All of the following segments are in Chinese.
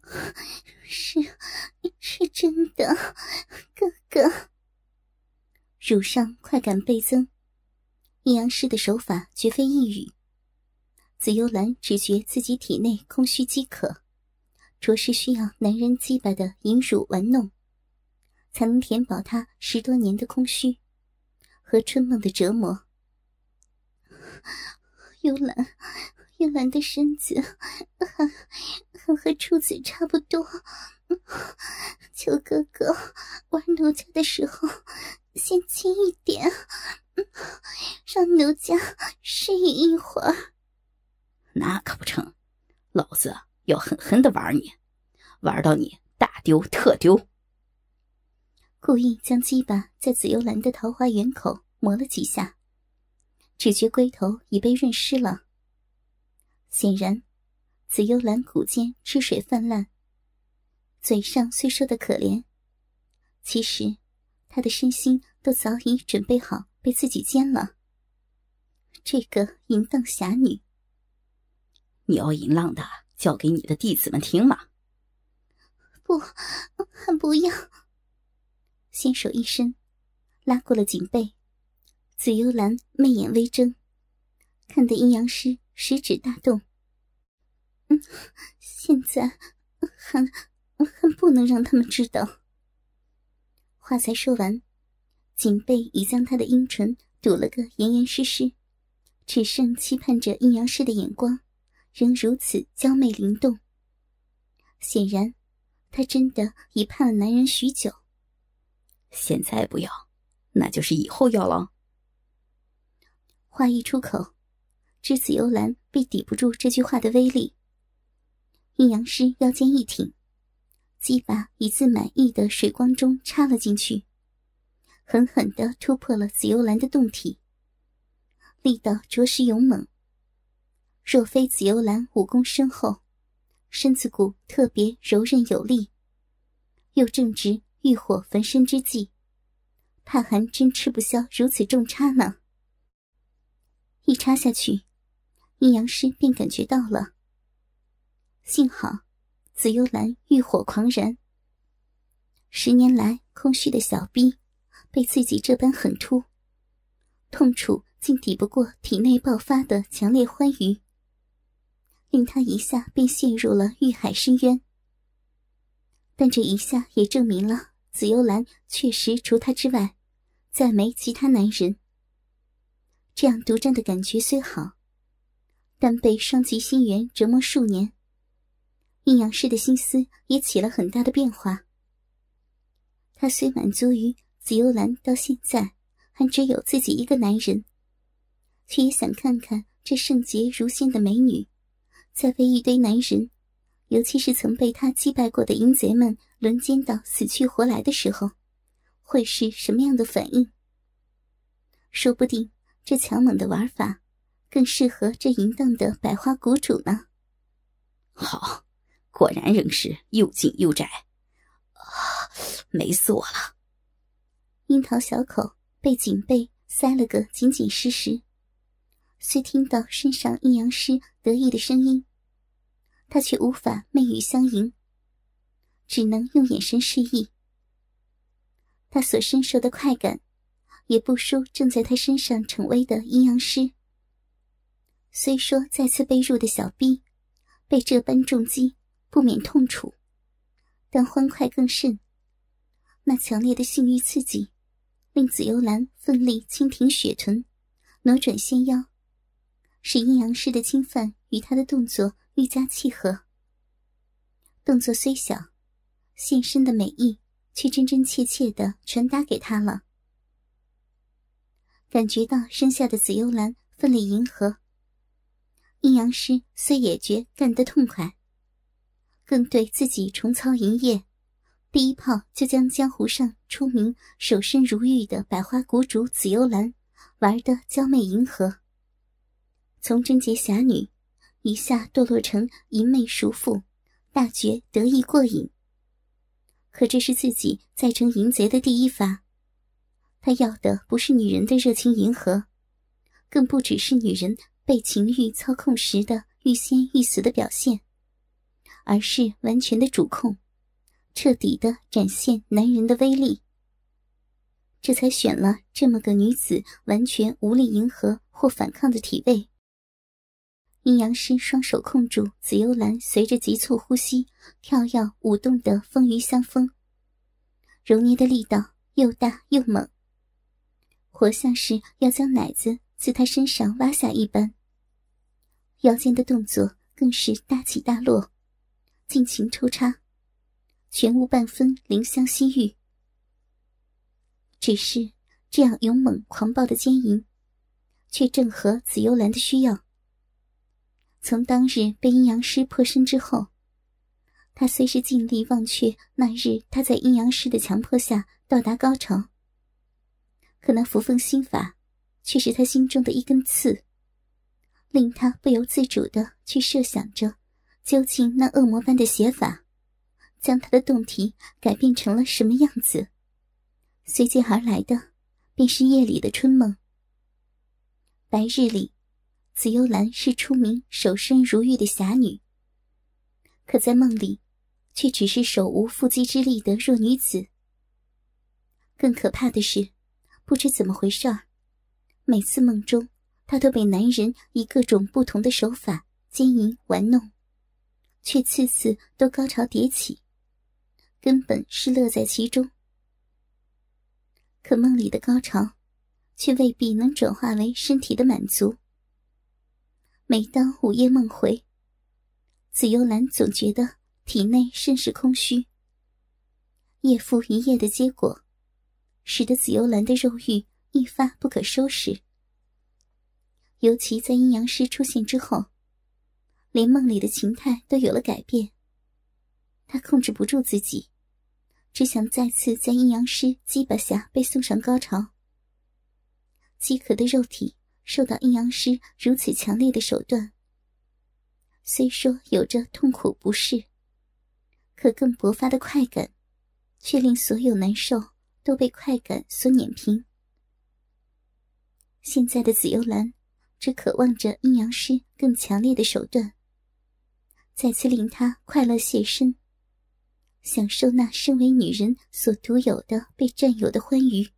是，是真的，哥哥。乳上快感倍增，阴阳师的手法绝非一语。紫幽兰只觉自己体内空虚饥渴，着实需要男人鸡巴的引乳玩弄，才能填饱她十多年的空虚和春梦的折磨。幽兰。幽兰的身子还还和处子差不多，求哥哥玩奴家的时候先轻一点，让奴家适应一会儿。那可不成，老子要狠狠的玩你，玩到你大丢特丢。故意将鸡巴在紫幽兰的桃花源口磨了几下，只觉龟头已被润湿了。显然，紫幽兰骨间汁水泛滥。嘴上虽说的可怜，其实她的身心都早已准备好被自己奸了。这个淫荡侠女，你要淫浪的叫给你的弟子们听吗？不，还不要。纤手一伸，拉过了颈背。紫幽兰媚眼微睁，看得阴阳师。食指大动。嗯，现在还还不能让他们知道。话才说完，锦背已将他的阴唇堵了个严严实实，只剩期盼着阴阳师的眼光，仍如此娇媚灵动。显然，他真的已盼了男人许久。现在不要，那就是以后要了。话一出口。栀子幽兰必抵不住这句话的威力，阴阳师腰间一挺，鸡巴以自满意的水光中插了进去，狠狠地突破了紫幽兰的胴体，力道着实勇猛。若非紫幽兰武功深厚，身子骨特别柔韧有力，又正值欲火焚身之际，怕还真吃不消如此重插呢。一插下去。阴阳师便感觉到了。幸好，紫幽兰欲火狂燃。十年来空虚的小逼，被自己这般狠突，痛楚竟抵不过体内爆发的强烈欢愉，令他一下便陷入了欲海深渊。但这一下也证明了紫幽兰确实除他之外，再没其他男人。这样独占的感觉虽好。但被双极心猿折磨数年，阴阳师的心思也起了很大的变化。他虽满足于紫幽兰到现在还只有自己一个男人，却也想看看这圣洁如仙的美女，在被一堆男人，尤其是曾被他击败过的淫贼们轮奸到死去活来的时候，会是什么样的反应？说不定这强猛的玩法。更适合这淫荡的百花谷主呢。好，果然仍是又紧又窄，啊，美死我了！樱桃小口被颈背塞了个紧紧实实，虽听到身上阴阳师得意的声音，他却无法媚语相迎，只能用眼神示意。他所深受的快感，也不输正在他身上逞威的阴阳师。虽说再次被入的小逼，被这般重击不免痛楚，但欢快更甚。那强烈的性欲刺激，令紫幽兰奋力轻挺雪臀，挪转纤腰，使阴阳师的侵犯与他的动作愈加契合。动作虽小，现身的美意却真真切切的传达给他了。感觉到身下的紫幽兰奋力迎合。阴阳师虽也觉干得痛快，更对自己重操营业，第一炮就将江湖上出名守身如玉的百花谷主紫幽兰玩得娇媚迎合，从贞洁侠女一下堕落成淫媚熟妇，大觉得意过瘾。可这是自己再成淫贼的第一发，他要的不是女人的热情迎合，更不只是女人被情欲操控时的欲仙欲死的表现，而是完全的主控。彻底的展现男人的威力，这才选了这么个女子完全无力迎合或反抗的体位。阴阳师双手控住紫幽兰，随着急促呼吸跳跃舞动的风鱼香风，揉捏的力道又大又猛，活像是要将奶子自她身上挖下一般。腰间的动作更是大起大落，尽情抽插。全无半分怜香惜玉，只是这样勇猛狂暴的奸淫，却正合紫幽兰的需要。从当日被阴阳师破身之后，他虽是尽力忘却那日他在阴阳师的强迫下到达高潮，可那扶风心法却是他心中的一根刺，令他不由自主的去设想着，究竟那恶魔般的写法。将他的动体改变成了什么样子？随即而来的，便是夜里的春梦。白日里，紫幽兰是出名守身如玉的侠女，可在梦里，却只是手无缚鸡之力的弱女子。更可怕的是，不知怎么回事儿，每次梦中，她都被男人以各种不同的手法奸淫玩弄，却次次都高潮迭起。根本是乐在其中，可梦里的高潮，却未必能转化为身体的满足。每当午夜梦回，紫幽兰总觉得体内甚是空虚。夜复一夜的结果，使得紫幽兰的肉欲一发不可收拾。尤其在阴阳师出现之后，连梦里的情态都有了改变。他控制不住自己。只想再次在阴阳师鸡巴下被送上高潮。饥渴的肉体受到阴阳师如此强烈的手段，虽说有着痛苦不适，可更勃发的快感，却令所有难受都被快感所碾平。现在的紫幽兰只渴望着阴阳师更强烈的手段，再次令他快乐现身。享受那身为女人所独有的被占有的欢愉，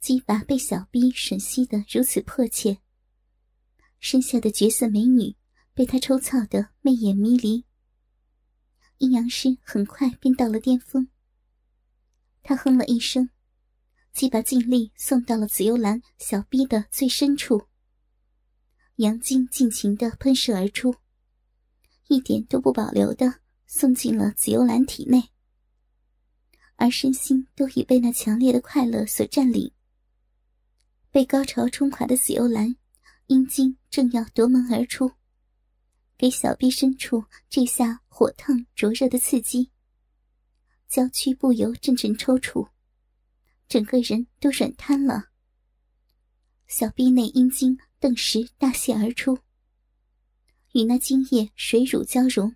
鸡巴被小逼吮吸的如此迫切，身下的绝色美女被他抽操的媚眼迷离。阴阳师很快便到了巅峰，他哼了一声，鸡巴尽力送到了紫幽兰小逼的最深处，阳精尽情的喷射而出，一点都不保留的。送进了紫幽兰体内，而身心都已被那强烈的快乐所占领。被高潮冲垮的紫幽兰，阴茎正要夺门而出，给小臂深处这下火烫灼热的刺激，娇躯不由阵阵抽搐，整个人都软瘫了。小臂内阴茎顿时大泄而出，与那精液水乳交融。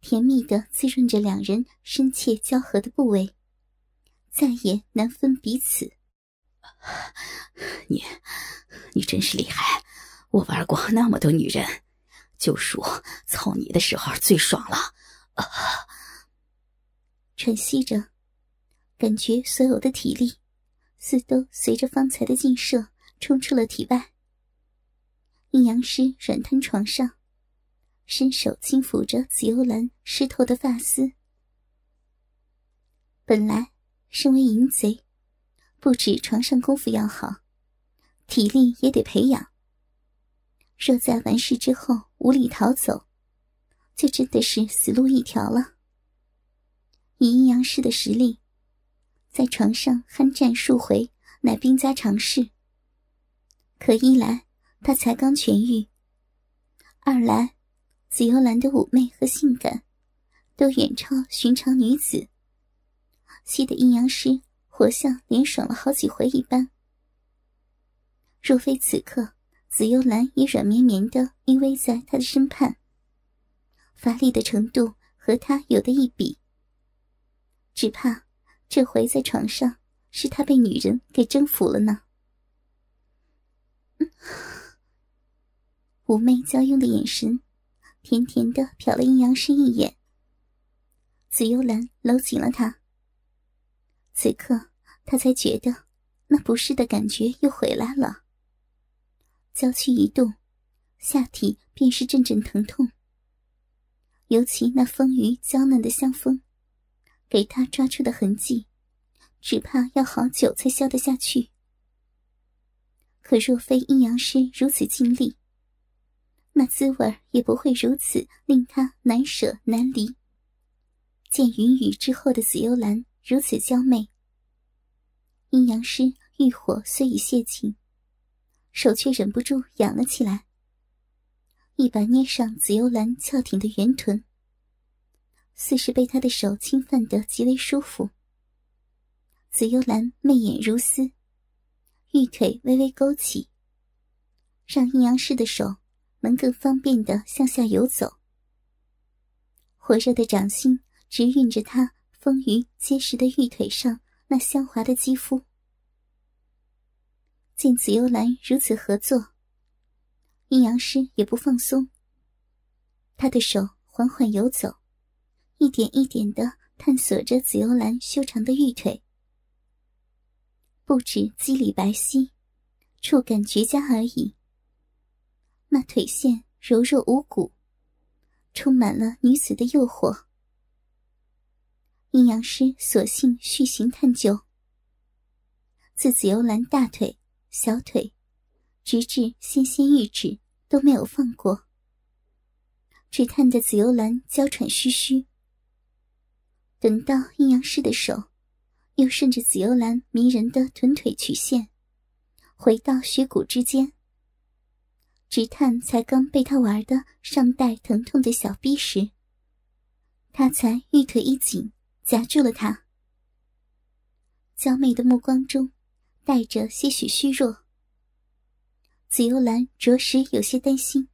甜蜜的滋润着两人深切交合的部位，再也难分彼此。你，你真是厉害！我玩过那么多女人，就数操你的时候最爽了。喘息着，感觉所有的体力似都随着方才的劲射冲出了体外。阴阳师软瘫床上。伸手轻抚着紫幽兰湿透的发丝。本来，身为淫贼，不止床上功夫要好，体力也得培养。若在完事之后无力逃走，就真的是死路一条了。以阴阳师的实力，在床上酣战数回乃兵家常事。可一来他才刚痊愈，二来。紫幽兰的妩媚和性感，都远超寻常女子，气得阴阳师活像连爽了好几回一般。若非此刻紫幽兰也软绵绵的依偎在他的身畔，乏力的程度和他有的一比，只怕这回在床上是他被女人给征服了呢。妩媚娇慵的眼神，甜甜的瞟了阴阳师一眼。紫幽兰搂紧了他。此刻，他才觉得那不适的感觉又回来了。娇躯一动，下体便是阵阵疼痛。尤其那丰腴娇嫩的香风，给他抓出的痕迹，只怕要好久才消得下去。可若非阴阳师如此尽力，那滋味也不会如此令他难舍难离。见云雨之后的紫幽兰如此娇媚，阴阳师欲火虽已泄尽，手却忍不住痒了起来，一把捏上紫幽兰翘挺的圆臀，似是被他的手侵犯得极为舒服。紫幽兰媚眼如丝，玉腿微微勾起，让阴阳师的手。能更方便的向下游走，火热的掌心直运着他丰腴结实的玉腿上那香滑的肌肤。见紫幽兰如此合作，阴阳师也不放松。他的手缓缓游走，一点一点的探索着紫幽兰修长的玉腿，不止肌理白皙，触感绝佳而已。那腿线柔弱无骨，充满了女子的诱惑。阴阳师索性续行探究，自紫幽兰大腿、小腿，直至纤纤玉指都没有放过，只探得紫幽兰娇喘吁吁。等到阴阳师的手又顺着紫幽兰迷人的臀腿曲线，回到血骨之间。直探才刚被他玩的尚带疼痛的小逼时，他才玉腿一紧，夹住了他。娇媚的目光中带着些许虚弱。紫幽兰着实有些担心。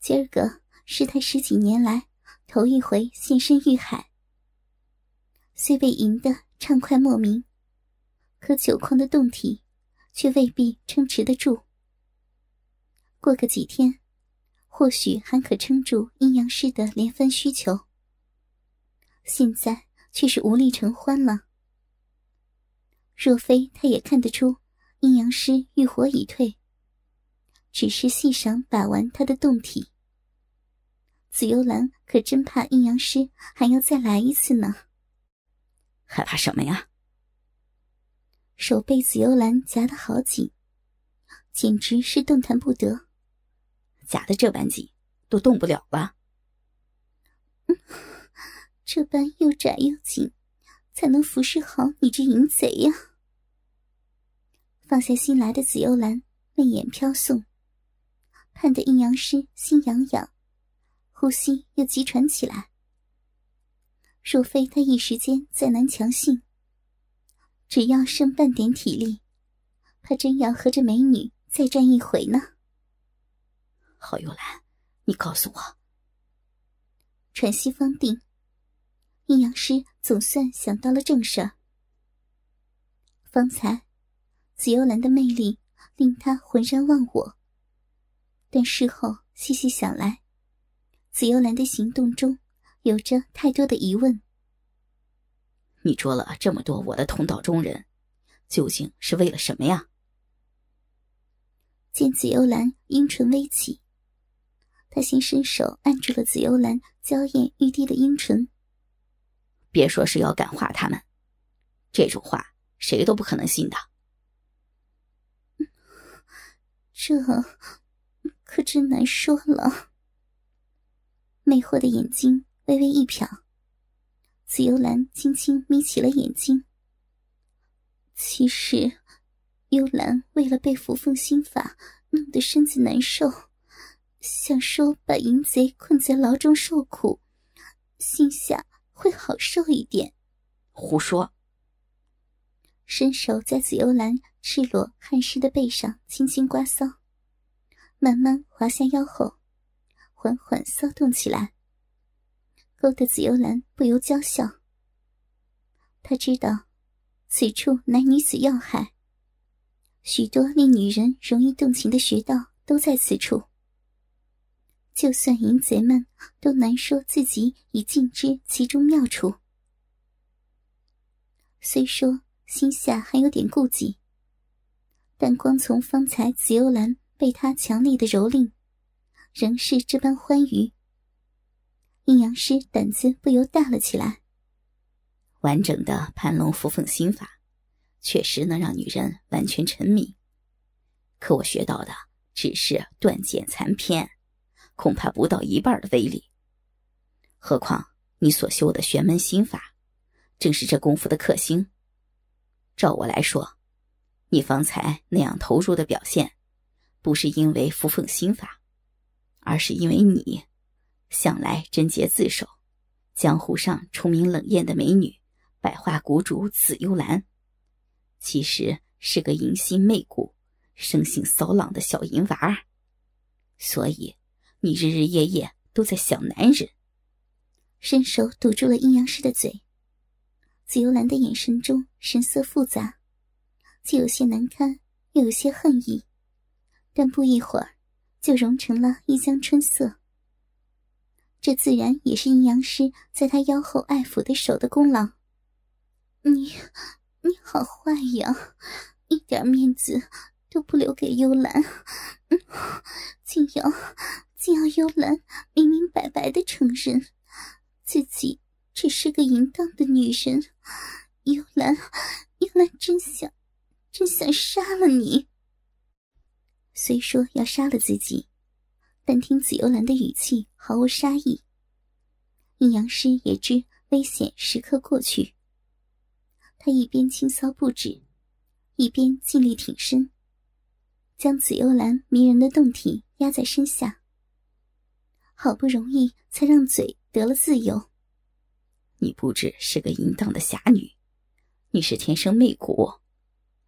今儿个是他十几年来头一回现身玉海，虽被赢得畅快莫名，可酒矿的洞体却未必撑持得住。过个几天，或许还可撑住阴阳师的连番需求。现在却是无力承欢了。若非他也看得出阴阳师欲火已退，只是细赏把玩他的动体，紫幽兰可真怕阴阳师还要再来一次呢。害怕什么呀？手被紫幽兰夹得好紧，简直是动弹不得。夹的这般紧，都动不了了。这般又窄又紧，才能服侍好你这淫贼呀！放下心来的紫幽兰，媚眼飘送，盼得阴阳师心痒痒，呼吸又急喘起来。若非他一时间再难强性，只要剩半点体力，他真要和这美女再战一回呢。郝幽兰，你告诉我。喘息方定，阴阳师总算想到了正事。方才紫幽兰的魅力令他浑然忘我，但事后细细想来，紫幽兰的行动中有着太多的疑问。你捉了这么多我的同道中人，究竟是为了什么呀？见紫幽兰阴唇微起。他先伸手按住了紫幽兰娇艳欲滴的阴唇。别说是要感化他们，这种话谁都不可能信的。这可真难说了。魅惑的眼睛微微一瞟，紫幽兰轻轻眯起了眼睛。其实，幽兰为了被扶凤心法弄得身子难受。想说把淫贼困在牢中受苦，心下会好受一点。胡说！伸手在紫幽兰赤裸汗湿的背上轻轻刮搔，慢慢滑下腰后，缓缓骚动起来，勾得紫幽兰不由娇笑。他知道，此处乃女子要害，许多令女人容易动情的穴道都在此处。就算淫贼们都难说自己已尽知其中妙处。虽说心下还有点顾忌，但光从方才紫幽兰被他强力的蹂躏，仍是这般欢愉。阴阳师胆子不由大了起来。完整的盘龙伏凤心法，确实能让女人完全沉迷。可我学到的只是断简残篇，恐怕不到一半的威力。何况你所修的玄门心法，正是这功夫的克星。照我来说，你方才那样投入的表现，不是因为伏凤心法，而是因为你向来贞洁自守，江湖上出名冷艳的美女。百花谷主紫幽兰，其实是个淫心媚骨、生性骚浪的小淫娃儿，所以你日日夜夜都在想男人。伸手堵住了阴阳师的嘴，紫幽兰的眼神中神色复杂，既有些难堪，又有些恨意，但不一会儿就融成了一江春色。这自然也是阴阳师在他腰后爱抚的手的功劳。你，你好坏呀！一点面子都不留给幽兰，竟要竟要幽兰明明白白的承认自己只是个淫荡的女人。幽兰，幽兰真想真想杀了你。虽说要杀了自己，但听紫幽兰的语气毫无杀意，阴阳师也知危险时刻过去。他一边轻骚不止，一边尽力挺身，将紫幽兰迷人的胴体压在身下。好不容易才让嘴得了自由。你不只是个淫荡的侠女，你是天生媚骨。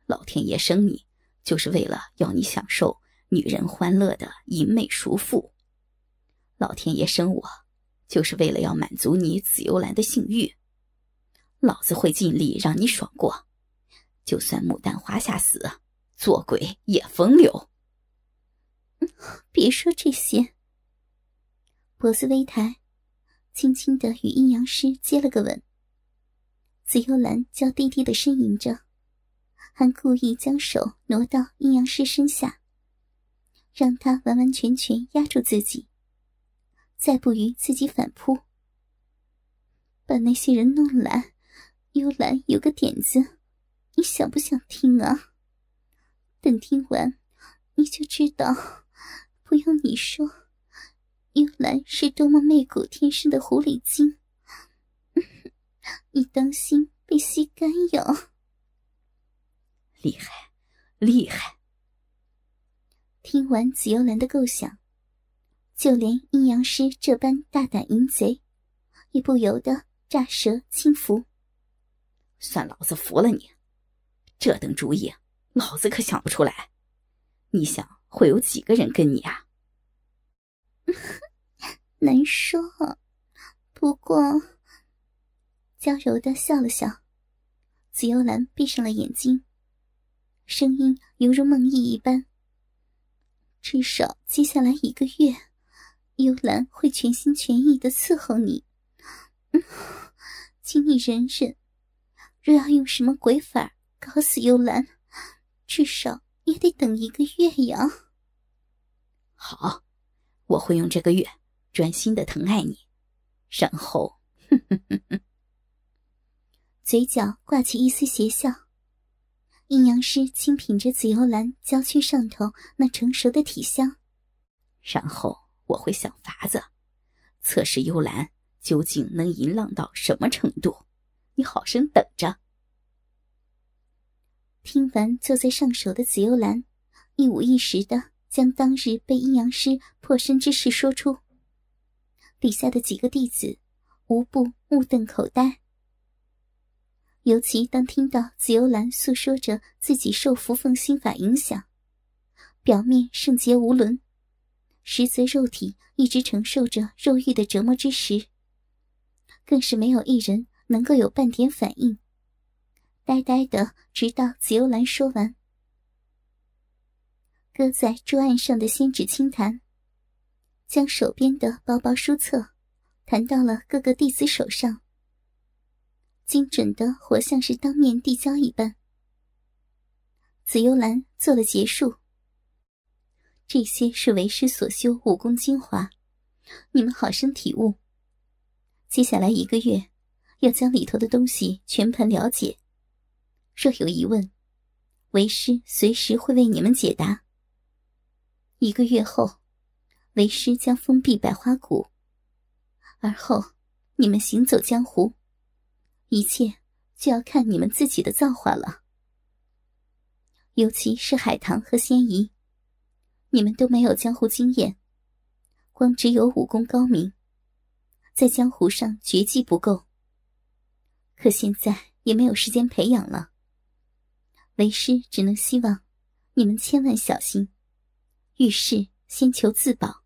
老天爷生你，就是为了要你享受女人欢乐的淫媚熟妇。老天爷生我，就是为了要满足你紫幽兰的性欲。老子会尽力让你爽过，就算牡丹花下死，做鬼也风流。别说这些。脖子微抬，轻轻的与阴阳师接了个吻。紫幽兰娇滴滴的呻吟着，还故意将手挪到阴阳师身下，让他完完全全压住自己，再不与自己反扑，把那些人弄来。幽兰有个点子，你想不想听啊？等听完，你就知道。不用你说，幽兰是多么媚骨天生的狐狸精。你当心被吸干哟！厉害，厉害！听完紫幽兰的构想，就连阴阳师这般大胆淫贼，也不由得乍舌轻浮。算老子服了你！这等主意，老子可想不出来。你想会有几个人跟你啊？难说。不过，娇柔的笑了笑。紫幽兰闭上了眼睛，声音犹如梦呓一般。至少接下来一个月，幽兰会全心全意的伺候你。嗯 请你忍忍。若要用什么鬼法搞死幽兰，至少也得等一个月呀。好，我会用这个月专心的疼爱你，然后，嘴角挂起一丝邪笑。阴阳师轻品着紫幽兰娇躯上头那成熟的体香，然后我会想法子测试幽兰究竟能淫浪到什么程度。你好生等着。听完坐在上首的紫幽兰，一五一十的将当日被阴阳师破身之事说出。底下的几个弟子无不目瞪口呆。尤其当听到紫幽兰诉说着自己受扶凤心法影响，表面圣洁无伦，实则肉体一直承受着肉欲的折磨之时，更是没有一人能够有半点反应，呆呆的直到紫幽兰说完。搁在桌案上的仙纸轻弹，将手边的薄薄书册弹到了各个弟子手上，精准的活像是当面递交一般。紫幽兰做了结束。这些是为师所修武功精华，你们好生体悟。接下来一个月，要将里头的东西全盘了解。若有疑问，为师随时会为你们解答。一个月后，为师将封闭百花谷，而后你们行走江湖，一切就要看你们自己的造化了。尤其是海棠和仙怡，你们都没有江湖经验，光只有武功高明，在江湖上绝技不够。可现在也没有时间培养了，为师只能希望你们千万小心。遇事先求自保，